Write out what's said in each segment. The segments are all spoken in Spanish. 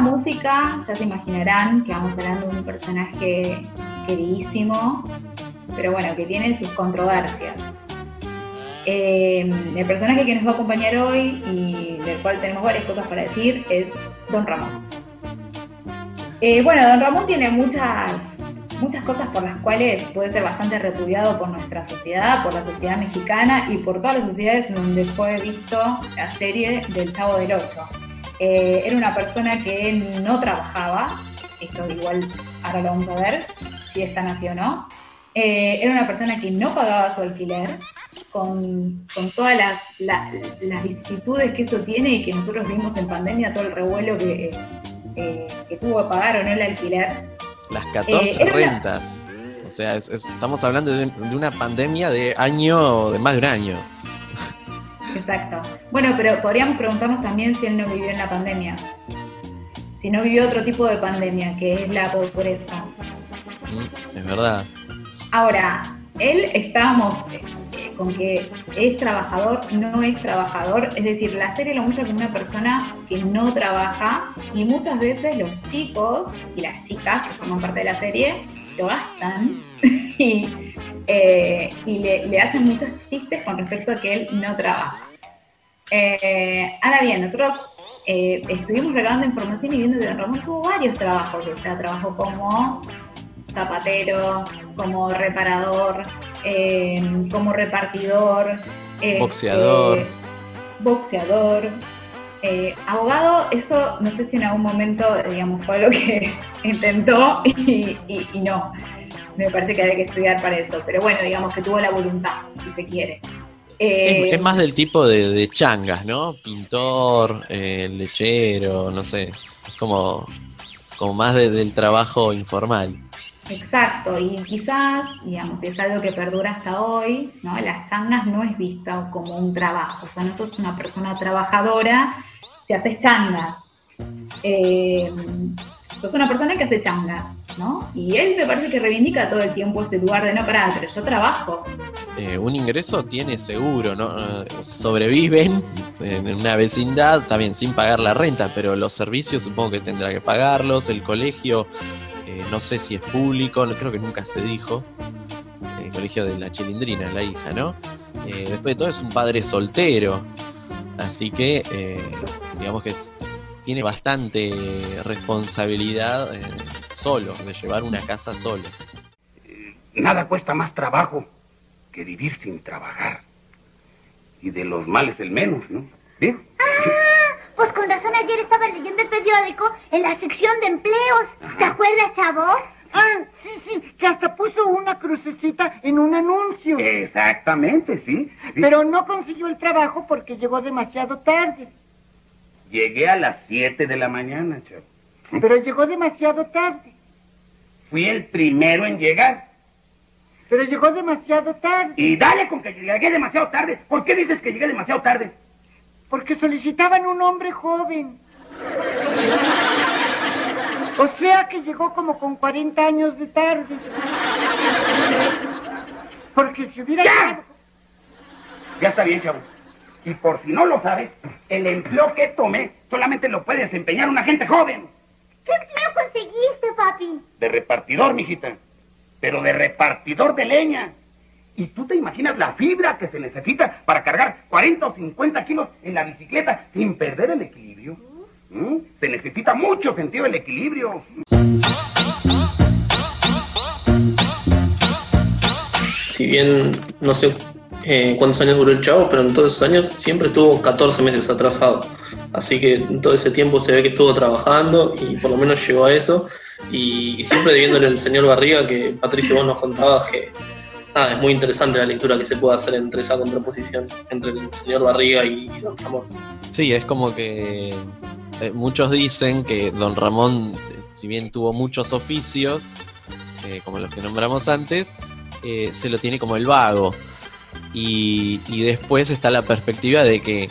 música, ya se imaginarán que vamos hablando de un personaje queridísimo, pero bueno, que tiene sus controversias. Eh, el personaje que nos va a acompañar hoy y del cual tenemos varias cosas para decir es Don Ramón. Eh, bueno, Don Ramón tiene muchas, muchas cosas por las cuales puede ser bastante repudiado por nuestra sociedad, por la sociedad mexicana y por todas las sociedades en donde fue visto la serie del Chavo del Ocho. Eh, era una persona que no trabajaba, esto igual ahora lo vamos a ver, si es tan así o no. Eh, era una persona que no pagaba su alquiler, con, todas las, las, vicisitudes que eso tiene y que nosotros vimos en pandemia, todo el revuelo que, eh, tuvo que pagar o no el alquiler. Las 14 rentas. O sea, estamos hablando de, de, una pandemia de año, de más de un año. Exacto. Bueno, pero podríamos preguntarnos también si él no vivió en la pandemia. Si no vivió otro tipo de pandemia, que es la pobreza. Mm, es verdad. Ahora, él estábamos eh, con que es trabajador, no es trabajador, es decir, la serie lo muestra como una persona que no trabaja y muchas veces los chicos y las chicas que forman parte de la serie lo gastan y, eh, le, hacen muchos chistes con respecto a que él no trabaja. Eh, ahora bien, nosotros eh, estuvimos regalando información y viendo que Don Ramón tuvo varios trabajos, o sea, trabajó como zapatero, como reparador, como repartidor, boxeador. boxeador, abogado, eso no sé si en algún momento, digamos, fue lo que intentó y, no. Me parece que hay que estudiar para eso. Pero bueno, digamos que tuvo la voluntad, si se quiere. Es, eh, más del tipo de, changas, ¿no? Pintor, eh, lechero, no sé. Es como, como más del trabajo informal. Exacto, y quizás, digamos, si es algo que perdura hasta hoy, ¿no? Las changas no es vista como un trabajo, o sea, no sos una persona trabajadora si haces changas. Eh, sos una persona que hace changas, ¿no? Y él me parece que reivindica todo el tiempo ese lugar de no, parar, pero yo trabajo. Eh, un ingreso tiene seguro, ¿no? Eh, sobreviven en una vecindad, también sin pagar la renta, pero los servicios supongo que tendrá que pagarlos, el colegio eh, no sé si es público, creo que nunca se dijo. El colegio de la chilindrina, la hija, ¿no? Después de todo es un padre soltero. Así que, digamos que tiene bastante responsabilidad solo, de llevar una casa solo. Nada cuesta más trabajo que vivir sin trabajar. Y de los males el menos, ¿no? ¿Bien? Pues con razón ayer estaba leyendo el periódico en la sección de empleos. ¿Te acuerdas, chavo? Ah, sí, sí, que hasta puso una crucecita en un anuncio. Exactamente, sí. Pero no consiguió el trabajo porque llegó demasiado tarde. Llegué a las 7 de la mañana, chavo. Pero llegó demasiado tarde. Fui el primero en llegar. Pero llegó demasiado tarde. Y dale con que llegué demasiado tarde. ¿Por qué dices que llegué demasiado tarde? Porque solicitaban un hombre joven. O sea que llegó como con 40 años de tarde. Porque si hubiera ¡Ya! Ya está bien, chavo. Y por si no lo sabes, el empleo que tomé solamente lo puede desempeñar una gente joven. ¿Qué empleo conseguiste, papi? De repartidor, mijita. Pero de repartidor de leña. ¿Y tú te imaginas la fibra que se necesita para cargar 40 o 50 kilos en la bicicleta sin perder el equilibrio? ¿Mm? Se necesita mucho sentido del equilibrio. Si bien no sé eh, cuántos años duró el chavo, pero en todos esos años siempre estuvo 14 meses atrasado. Así que en todo ese tiempo se ve que estuvo trabajando y por lo menos llegó a eso. Y, siempre debiéndole al señor Barriga, que Patricio vos nos contabas que Ah, es muy interesante la lectura que se puede hacer entre esa contraposición entre el señor Barriga y, Don Ramón. Sí, es como que eh, muchos dicen que Don Ramón, si bien tuvo muchos oficios, eh, como los que nombramos antes, eh, se lo tiene como el vago. Y, después está la perspectiva de que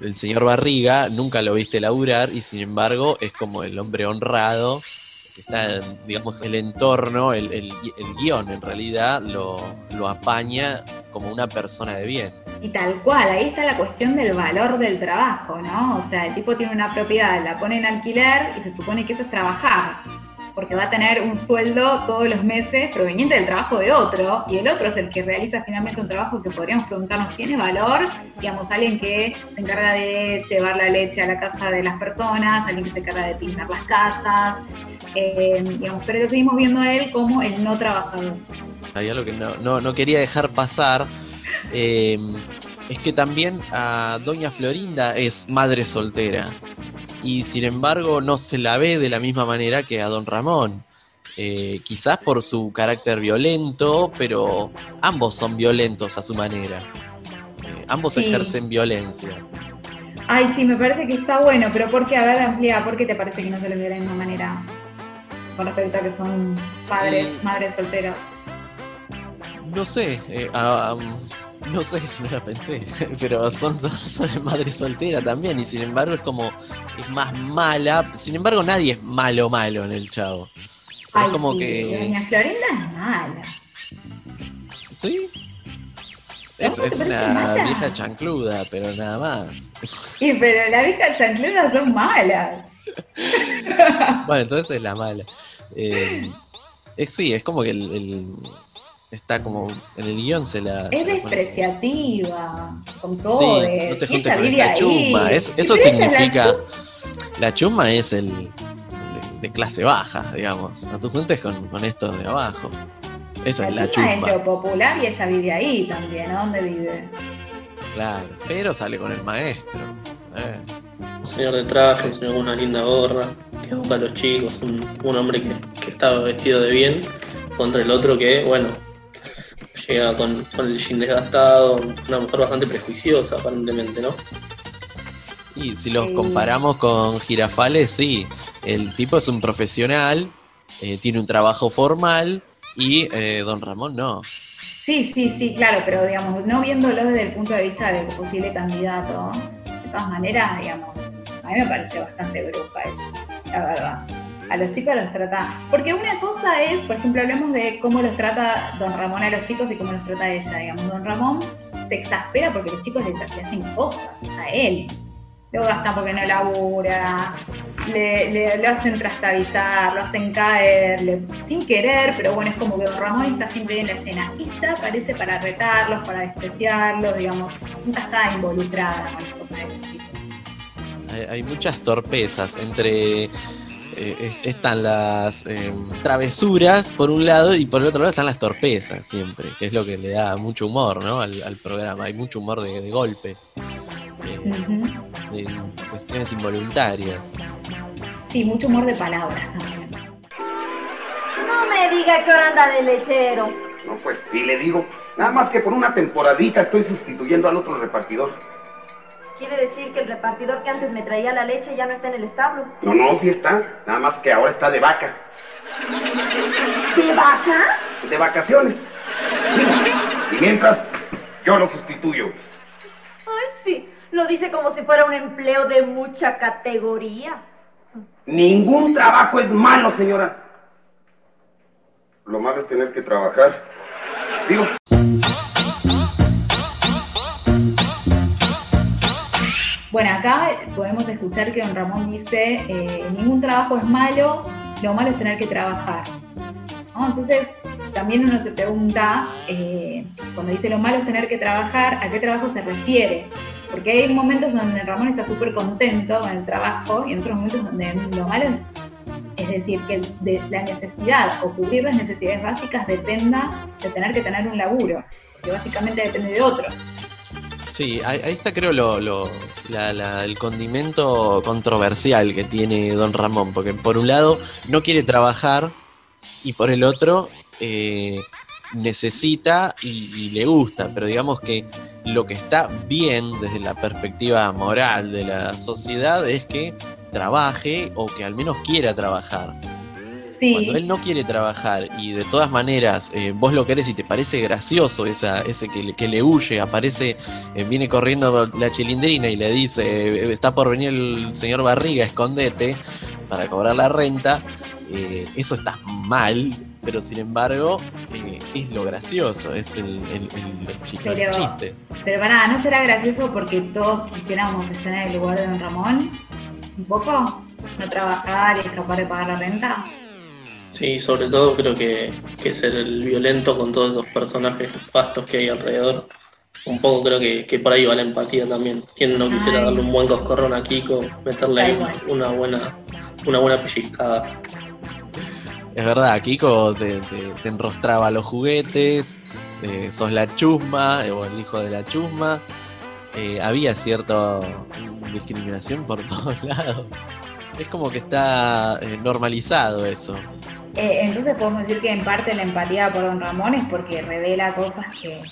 el señor Barriga nunca lo viste laburar y sin embargo es como el hombre honrado está, digamos, el entorno, el, el, el guion en realidad lo, lo apaña como una persona de bien. Y tal cual, ahí está la cuestión del valor del trabajo, ¿no? O sea, el tipo tiene una propiedad, la pone en alquiler y se supone que eso es trabajar, porque va a tener un sueldo todos los meses proveniente del trabajo de otro, y el otro es el que realiza finalmente un trabajo que podríamos preguntarnos, ¿tiene valor? Digamos, alguien que se encarga de llevar la leche a la casa de las personas, alguien que se encarga de pintar las casas, eh, pero lo seguimos viendo a él como el no trabajador. Hay algo que no, no, no quería dejar pasar. eh, es que también a Doña Florinda es madre soltera. Y sin embargo no se la ve de la misma manera que a Don Ramón. Eh, quizás por su carácter violento, pero ambos son violentos a su manera. Eh, ambos Sí. ejercen violencia. Ay, sí, me parece que está bueno, pero ¿por qué? A ver, amplía, ¿por qué te parece que no se les ve de la misma manera? Con respecto a que son padres, madres solteras. No sé, eh, ah, um, no sé, no la pensé, pero son, son, son madre soltera también, y sin embargo es como, es más mala, sin embargo nadie es malo malo en el chavo. Ay, es como sí, que... Doña Florinda es mala. ¿Sí? Es, ¿No te es una vieja chancluda, pero nada más. Y pero las viejas chancleras son malas. Bueno, entonces es la mala. Eh, es, sí, es como que el, el- está como en el guion se la... Es se la despreciativa con todo. Sí, no te y juntes con ahí. chuma. Es- eso la significa. La chuma es el de, de clase baja, digamos. No te juntes con, con estos de abajo. Esa La, es la chuma es chumba. lo popular y ella vive ahí también. ¿no? ¿Dónde vive? Claro. Pero sale con el maestro. eh. Un señor de traje, un señor con una linda gorra, que busca a los chicos, un, un hombre que, que está vestido de bien, contra el otro que, bueno, llega con, con el jean desgastado, una mujer bastante prejuiciosa aparentemente, ¿no? Y si los comparamos con Girafales, sí. El tipo es un profesional, eh, tiene un trabajo formal y eh, Don Ramón no. Sí, sí, sí, claro, pero digamos, no viéndolo desde el punto de vista del posible candidato, de todas maneras, digamos, a mí me parece bastante bruja ella, la verdad. A los chicos los trata. Porque una cosa es, por ejemplo, hablemos de cómo los trata Don Ramón a los chicos y cómo los trata ella. Digamos, Don Ramón se exaspera porque los chicos le, le hacen cosas a él. Lo gastan porque no labura, le, lo hacen trastabillar, lo hacen caer, sin querer, pero bueno, es como que Don Ramón está siempre en la escena. Ya aparece para retarlos, para despreciarlos, digamos, nunca está involucrada con las cosas de los chicos. Hay muchas torpezas entre. Eh, es- están las eh, travesuras por un lado y por el otro lado están las torpezas siempre, que es lo que le da mucho humor ¿no? al, al programa. Hay mucho humor de, de golpes, eh, de cuestiones involuntarias. Sí, mucho humor de palabras también. No me diga que ahora anda de lechero. No, pues sí le digo. Nada más que por una temporadita estoy sustituyendo al otro repartidor. Quiere decir que el repartidor que antes me traía la leche ya no está en el establo. No, no, sí está. Nada más que ahora está de vaca. ¿De vaca? De vacaciones. Y mientras, yo lo sustituyo. Ay, sí. Lo dice como si fuera un empleo de mucha categoría. Ningún trabajo es malo, señora. Lo malo es tener que trabajar. Digo, podemos escuchar que don Ramón dice, eh, ningún trabajo es malo, lo malo es tener que trabajar. Entonces, también uno se pregunta, eh, cuando dice lo malo es tener que trabajar, ¿a qué trabajo se refiere? Porque hay momentos donde Ramón está súper contento con el trabajo y en otros momentos donde lo malo es, es decir, que la necesidad o cubrir las necesidades básicas dependa de tener que tener un laburo, que básicamente depende de otro. Sí, ahí, está creo lo, lo- la- la- el condimento controversial que tiene Don Ramón, porque por un lado no quiere trabajar y por el otro eh, necesita y le gusta, pero digamos que lo que está bien desde la perspectiva moral de la sociedad es que trabaje o que al menos quiera trabajar. Sí. Cuando él no quiere trabajar y de todas maneras eh, vos lo querés y te parece gracioso esa, ese que, le- que le huye, aparece, eh, viene corriendo la chilindrina y le dice, eh, está por venir el señor Barriga, escondete, para cobrar la renta, eh, eso está mal, pero sin embargo eh, es lo gracioso, es el, el, el chiste. Pero- chiste. Pero para nada, ¿no será gracioso porque todos quisiéramos estar en el lugar de Don Ramón? ¿Un poco? ¿No trabajar y escapar de pagar la renta? Sí, sobre todo creo que, que ser el violento con todos los personajes fastos que hay alrededor. Un poco creo que, que por ahí va la empatía también. ¿Quién no quisiera Ay. darle un buen coscorrón a Kiko, meterle ahí una buena, una buena pellizcada? Es verdad, Kiko te, te- te enrostraba los juguetes, eh, sos la chusma, eh, o el hijo de la chusma. Eh, había cierta discriminación por todos lados. Es como que está eh, normalizado eso. Eh, entonces podemos decir que en parte la empatía por Don Ramón es porque revela cosas que,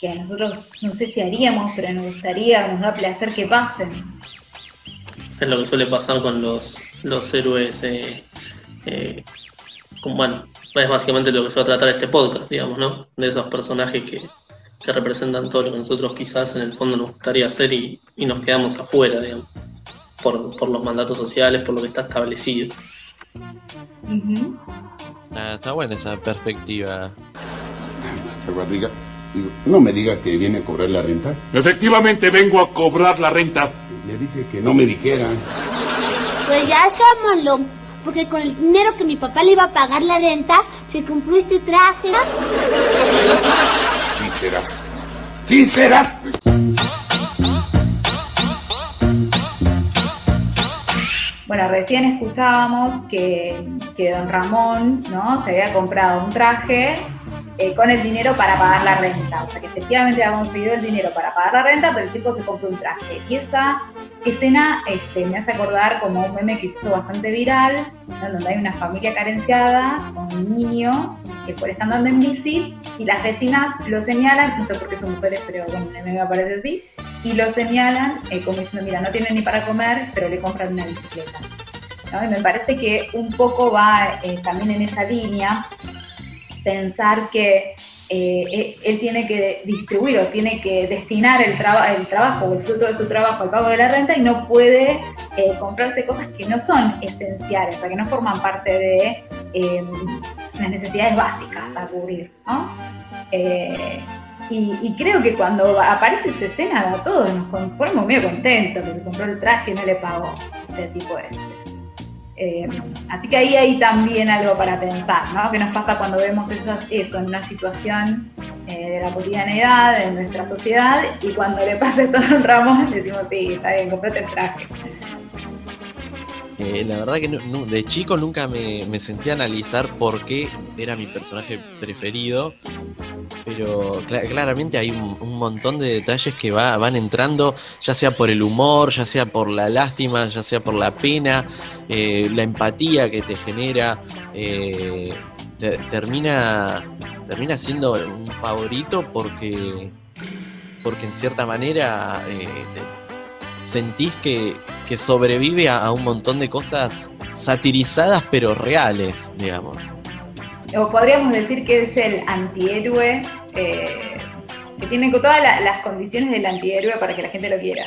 que nosotros no sé si haríamos, pero nos gustaría, nos da placer que pasen. Es lo que suele pasar con los, los héroes. eh, eh, bueno, es básicamente lo que se va a tratar este podcast, digamos, ¿no? De esos personajes que, que representan todo lo que nosotros quizás en el fondo nos gustaría hacer y, y nos quedamos afuera, digamos, por, por los mandatos sociales, por lo que está establecido. Ah, está buena esa perspectiva. Digo, no me diga que viene a cobrar la renta. Efectivamente vengo a cobrar la renta. Le dije que no me dijera. Pues ya llámalo, porque con el dinero que mi papá le iba a pagar la renta, se compró este traje. Sí serás. Sí serás. Recién escuchábamos que, que don Ramón ¿no? se había comprado un traje eh, con el dinero para pagar la renta. O sea, que efectivamente había conseguido el dinero para pagar la renta, pero el tipo se compró un traje. Y esa escena este, me hace acordar como un meme que se hizo bastante viral, donde hay una familia carenciada con un niño que por estar andando en bici y las vecinas lo señalan, no sé por qué son mujeres, pero bueno, el meme me parece así, y lo señalan eh, como diciendo, mira, no tienen ni para comer, pero le compran una bicicleta. Y me parece que un poco va eh, también en esa línea pensar que eh, él, él tiene que distribuir o tiene que destinar el, traba- el trabajo el fruto de su trabajo al pago de la renta y no puede eh, comprarse cosas que no son esenciales, o sea, que no forman parte de las necesidades básicas a cubrir. ¿no? Y, creo que cuando aparece esa escena a todos nos pon- ponemos medio contentos que se compró el traje y no le pagó el tipo este. Así que ahí hay también algo para pensar, ¿no? ¿Qué nos pasa cuando vemos esas- eso en una situación eh, de la cotidianidad, de nuestra sociedad, y cuando le pasa esto a Don Ramón decimos, sí, está bien, comprate el traje. Eh, la verdad que no- de chico nunca me, me senté a analizar por qué era mi personaje preferido, pero cla- claramente hay un, montón de detalles que va- van entrando, ya sea por el humor, ya sea por la lástima, ya sea por la pena, eh, la empatía que te genera, eh, te- termina, termina siendo un favorito porque, porque en cierta manera eh, sentís que, que sobrevive a un montón de cosas satirizadas pero reales, digamos. O podríamos decir que es el antihéroe, eh, que tiene todas la- las condiciones del antihéroe para que la gente lo quiera.